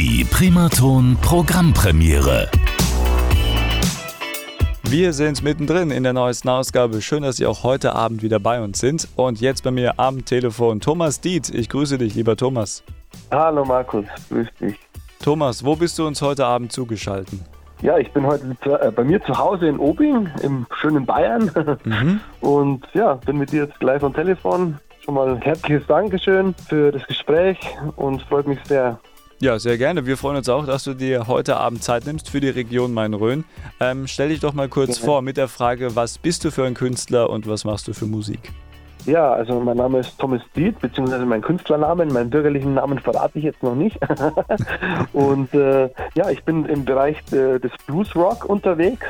Die Primaton Programmpremiere. Wir sind mittendrin in der neuesten Ausgabe. Schön, dass Sie auch heute Abend wieder bei uns sind. Und jetzt bei mir am Telefon Thomas Diet. Ich grüße dich, lieber Thomas. Hallo Markus, grüß dich. Thomas, wo bist du uns heute Abend zugeschaltet? Ja, ich bin heute äh, bei mir zu Hause in Obing, im schönen Bayern. Mhm. Und ja, bin mit dir jetzt gleich am Telefon. Schon mal ein herzliches Dankeschön für das Gespräch und freut mich sehr. Ja, sehr gerne. Wir freuen uns auch, dass du dir heute Abend Zeit nimmst für die Region Main-Rhön. Ähm, stell dich doch mal kurz gerne. vor mit der Frage, was bist du für ein Künstler und was machst du für Musik? Ja, also mein Name ist Thomas Diet, beziehungsweise mein Künstlernamen, meinen bürgerlichen Namen verrate ich jetzt noch nicht. und äh, ja, ich bin im Bereich äh, des Blues Rock unterwegs.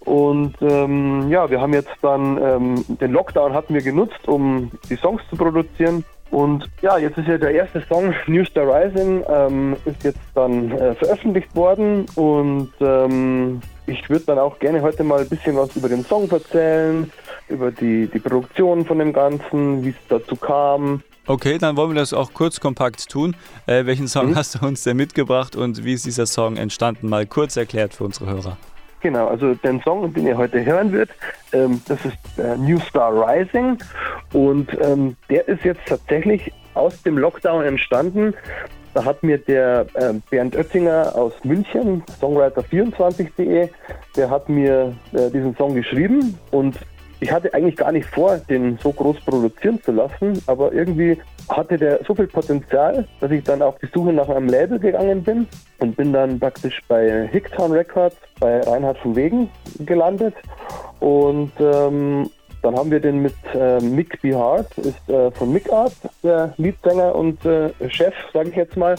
Und ähm, ja, wir haben jetzt dann ähm, den Lockdown hatten wir genutzt, um die Songs zu produzieren. Und ja, jetzt ist ja der erste Song New Star Rising ähm, ist jetzt dann äh, veröffentlicht worden und ähm, ich würde dann auch gerne heute mal ein bisschen was über den Song erzählen, über die, die Produktion von dem Ganzen, wie es dazu kam. Okay, dann wollen wir das auch kurz kompakt tun. Äh, welchen Song mhm. hast du uns denn mitgebracht und wie ist dieser Song entstanden? Mal kurz erklärt für unsere Hörer. Genau, also den Song, den ihr heute hören wird, ähm, das ist äh, New Star Rising und ähm, der ist jetzt tatsächlich aus dem Lockdown entstanden. Da hat mir der äh, Bernd Oettinger aus München, Songwriter24.de, der hat mir äh, diesen Song geschrieben. Und ich hatte eigentlich gar nicht vor, den so groß produzieren zu lassen, aber irgendwie hatte der so viel Potenzial, dass ich dann auf die Suche nach einem Label gegangen bin und bin dann praktisch bei Hicktown Records bei Reinhard von Wegen gelandet. Und ähm, dann haben wir den mit äh, Mick B. Hart, ist äh, von Mick Art, der Leadsänger und äh, Chef, sage ich jetzt mal,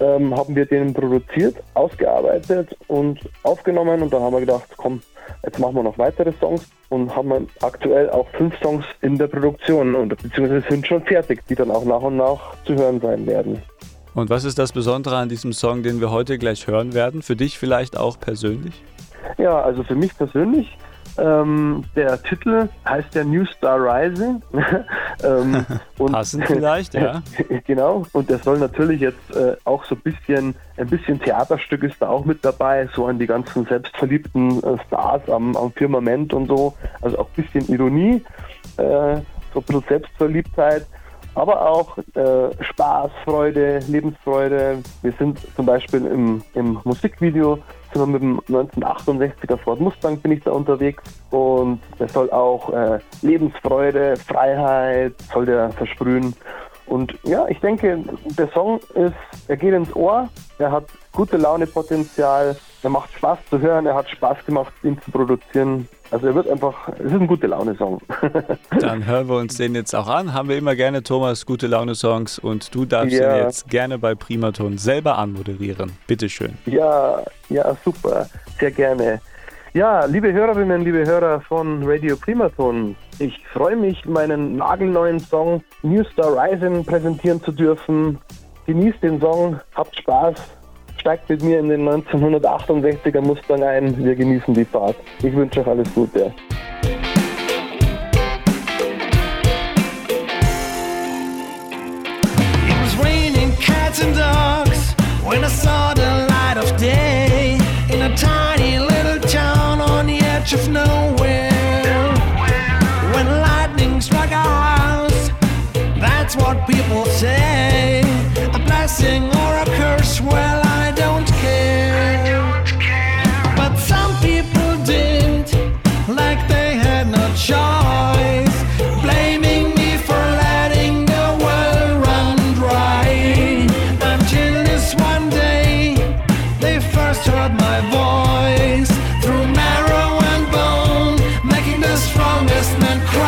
ähm, haben wir den produziert, ausgearbeitet und aufgenommen und dann haben wir gedacht, komm, jetzt machen wir noch weitere Songs und haben aktuell auch fünf Songs in der Produktion und beziehungsweise sind schon fertig, die dann auch nach und nach zu hören sein werden. Und was ist das Besondere an diesem Song, den wir heute gleich hören werden? Für dich vielleicht auch persönlich? Ja, also für mich persönlich ähm, der Titel heißt ja New Star Rising. ähm, Passend vielleicht, ja. genau. Und der soll natürlich jetzt äh, auch so ein bisschen, ein bisschen Theaterstück ist da auch mit dabei, so an die ganzen selbstverliebten äh, Stars am, am, Firmament und so. Also auch ein bisschen Ironie, äh, so ein bisschen Selbstverliebtheit aber auch äh, Spaß, Freude, Lebensfreude. Wir sind zum Beispiel im, im Musikvideo sind wir mit dem 1968er Ford Mustang bin ich da unterwegs und es soll auch äh, Lebensfreude, Freiheit soll der versprühen. Und ja, ich denke, der Song ist, er geht ins Ohr, er hat gute Laune Potenzial, er macht Spaß zu hören, er hat Spaß gemacht, ihn zu produzieren. Also er wird einfach, es ist ein gute Laune-Song. Dann hören wir uns den jetzt auch an. Haben wir immer gerne, Thomas, gute Laune-Songs und du darfst ja. ihn jetzt gerne bei Primaton selber anmoderieren. Bitteschön. Ja, ja, super. Sehr gerne. Ja, liebe Hörerinnen, liebe Hörer von Radio Primaton, ich freue mich, meinen nagelneuen Song New Star Rising präsentieren zu dürfen. Genießt den Song, habt Spaß steigt mit mir in den 1968er Mustang ein. Wir genießen die Fahrt. Ich wünsche euch alles Gute. when I saw the light of day in a tiny little town on the edge of nowhere. When lightning struck our house, that's what people say. A blessing or a curse, well, investment